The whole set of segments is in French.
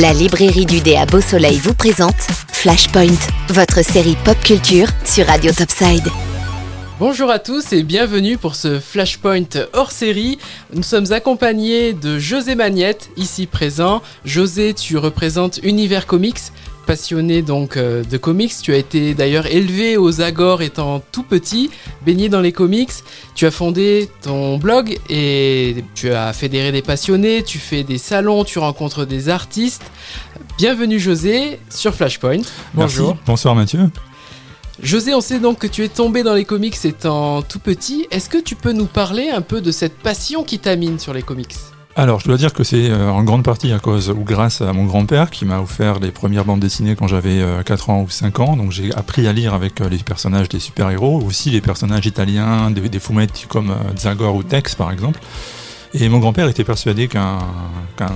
La librairie du dé à Beau Soleil vous présente Flashpoint, votre série pop culture sur Radio Topside. Bonjour à tous et bienvenue pour ce Flashpoint hors série. Nous sommes accompagnés de José Magnette, ici présent. José, tu représentes Univers Comics, passionné donc euh, de comics. Tu as été d'ailleurs élevé aux Agores étant tout petit, baigné dans les comics. Tu as fondé ton blog et tu as fédéré des passionnés, tu fais des salons, tu rencontres des artistes. Bienvenue José sur Flashpoint. Bonjour. Merci. Bonsoir Mathieu. José, on sait donc que tu es tombé dans les comics étant tout petit. Est-ce que tu peux nous parler un peu de cette passion qui t'amine sur les comics? Alors, je dois dire que c'est euh, en grande partie à cause ou grâce à mon grand-père qui m'a offert les premières bandes dessinées quand j'avais 4 euh, ans ou 5 ans. Donc, j'ai appris à lire avec euh, les personnages des super-héros, aussi les personnages italiens, des, des fumetti comme Zagor ou Tex par exemple. Et mon grand-père était persuadé qu'un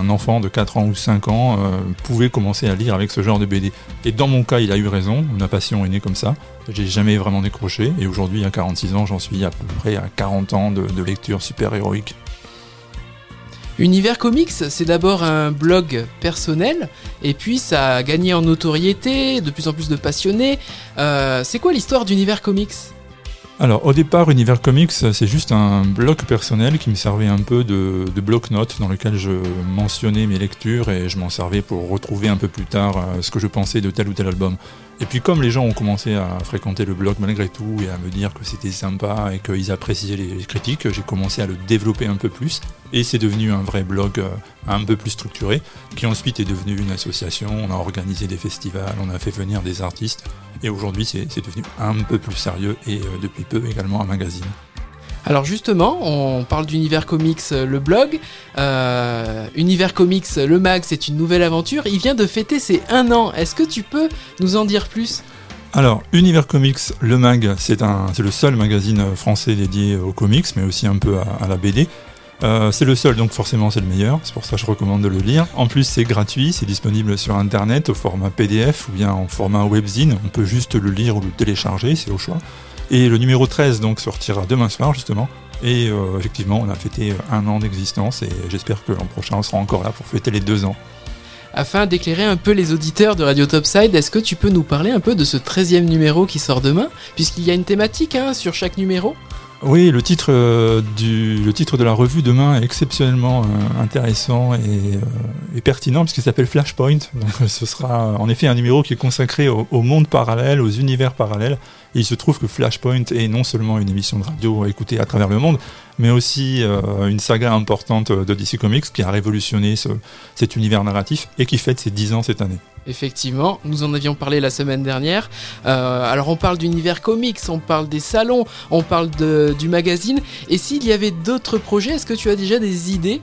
enfant de 4 ans ou 5 ans pouvait commencer à lire avec ce genre de BD. Et dans mon cas, il a eu raison, ma passion est née comme ça. J'ai jamais vraiment décroché, et aujourd'hui, à 46 ans, j'en suis à peu près à 40 ans de, de lecture super-héroïque. Univers Comics, c'est d'abord un blog personnel, et puis ça a gagné en notoriété, de plus en plus de passionnés. Euh, c'est quoi l'histoire d'Univers Comics? Alors au départ, Univers Comics, c'est juste un bloc personnel qui me servait un peu de, de bloc-notes dans lequel je mentionnais mes lectures et je m'en servais pour retrouver un peu plus tard euh, ce que je pensais de tel ou tel album. Et puis comme les gens ont commencé à fréquenter le blog malgré tout et à me dire que c'était sympa et qu'ils appréciaient les critiques, j'ai commencé à le développer un peu plus. Et c'est devenu un vrai blog euh, un peu plus structuré qui ensuite est devenu une association, on a organisé des festivals, on a fait venir des artistes. Et aujourd'hui c'est devenu un peu plus sérieux et euh, depuis peu également un magazine. Alors justement, on parle d'Univers Comics, euh, le blog. Euh, Univers Comics, le mag, c'est une nouvelle aventure. Il vient de fêter ses un an. Est-ce que tu peux nous en dire plus? Alors, Univers Comics, le mag, c'est le seul magazine français dédié aux comics, mais aussi un peu à, la BD. Euh, c'est le seul, donc forcément c'est le meilleur, c'est pour ça que je recommande de le lire. En plus c'est gratuit, c'est disponible sur internet au format PDF ou bien en format webzine, on peut juste le lire ou le télécharger, c'est au choix. Et le numéro 13 donc sortira demain soir justement. Et euh, effectivement, on a fêté un an d'existence et j'espère que l'an prochain on sera encore là pour fêter les deux ans. Afin d'éclairer un peu les auditeurs de Radio Topside, est-ce que tu peux nous parler un peu de ce 13e numéro qui sort demain? Puisqu'il y a une thématique hein, sur chaque numéro oui, le titre, euh, du, le titre de la revue demain est exceptionnellement euh, intéressant et, euh, et, pertinent puisqu'il s'appelle Flashpoint. Donc ce sera en effet un numéro qui est consacré au, au, monde parallèle, aux univers parallèles. Et il se trouve que Flashpoint est non seulement une émission de radio à écouter à travers le monde, mais aussi une saga importante de DC Comics qui a révolutionné ce, cet univers narratif et qui fête ses 10 ans cette année. Effectivement, nous en avions parlé la semaine dernière. Euh, alors on parle d'univers comics, on parle des salons, on parle de, du magazine. Et s'il y avait d'autres projets, est-ce que tu as déjà des idées?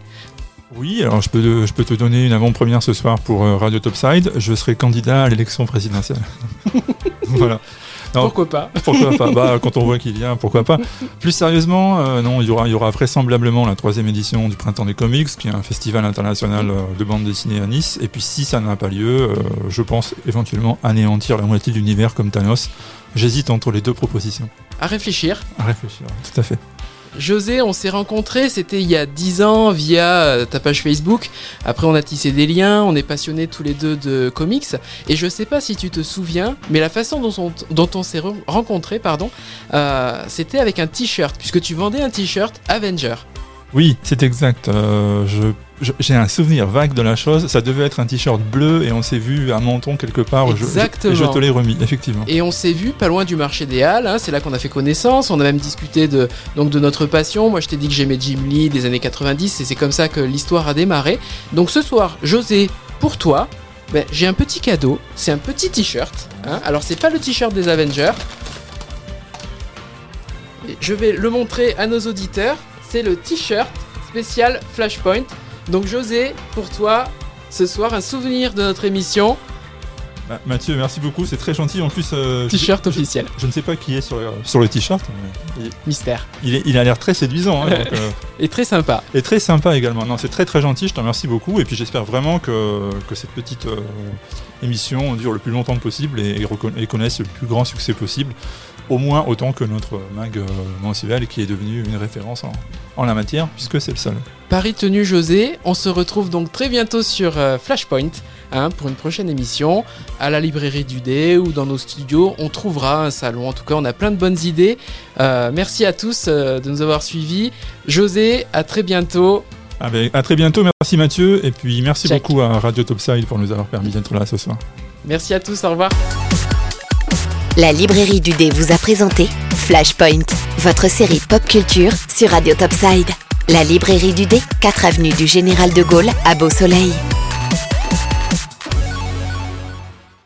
Oui, alors je peux, je peux te donner une avant-première ce soir pour euh, Radio Topside. Je serai candidat à l'élection présidentielle. voilà pourquoi pas Pourquoi pas bah, Quand on voit qu'il vient, pourquoi pas Plus sérieusement, euh, non, il y, aura, il y aura vraisemblablement la troisième édition du Printemps des Comics, qui est un festival international euh, de bande dessinée à Nice. Et puis si ça n'a pas lieu, euh, je pense éventuellement anéantir la moitié de l'univers comme Thanos. J'hésite entre les deux propositions. À réfléchir. À réfléchir, tout à fait. José, on s'est rencontrés, c'était il y a 10 ans via euh, ta page Facebook. Après, on a tissé des liens, on est passionnés tous les deux de comics. Et je sais pas si tu te souviens, mais la façon dont on, s'est rencontrés, pardon, euh, c'était avec un t-shirt, puisque tu vendais un t-shirt Avenger. Oui, c'est exact. Euh, je j'ai un souvenir vague de la chose. Ça devait être un t-shirt bleu et on s'est vu à Menton quelque part. Exactement. Je, je, te l'ai remis, effectivement. Et on s'est vu pas loin du marché des Halles. Hein. c'est là qu'on a fait connaissance. On a même discuté de, donc de notre passion. Moi, je t'ai dit que j'aimais Jim Lee des années 90 et c'est comme ça que l'histoire a démarré. Donc ce soir, José, pour toi, ben, j'ai un petit cadeau. C'est un petit t-shirt. Hein. Alors c'est pas le t-shirt des Avengers. je vais le montrer à nos auditeurs. C'est le t-shirt spécial Flashpoint donc José, pour toi, ce soir, un souvenir de notre émission. Bah, Mathieu, merci beaucoup, c'est très gentil. En plus, euh, t-shirt officiel. Je, ne sais pas qui est sur, sur le t-shirt. Mystère. Il, il, a l'air très séduisant. Hein, euh, et très sympa. Et très sympa également. Non, c'est très très gentil. Je te remercie beaucoup. Et puis j'espère vraiment que, que cette petite euh, émission dure le plus longtemps possible et, et, connaisse le plus grand succès possible au moins autant que notre mag euh, mensuel qui est devenu une référence en, la matière, puisque c'est le seul. Paris tenu José, on se retrouve donc très bientôt sur euh, Flashpoint. hein, pour une prochaine émission. À la librairie du dé ou dans nos studios, on trouvera un salon. En tout cas, on a plein de bonnes idées. Euh, merci à tous de nous avoir suivis. José, à très bientôt. Ah ben, à très bientôt, merci Mathieu, et puis merci Check. beaucoup à Radio Topside pour nous avoir permis d'être là ce soir. Merci à tous, au revoir. La librairie du dé vous a présenté Flashpoint, votre série pop culture sur Radio Topside. La librairie du dé, 4 avenue du Général de Gaulle à Beau Soleil.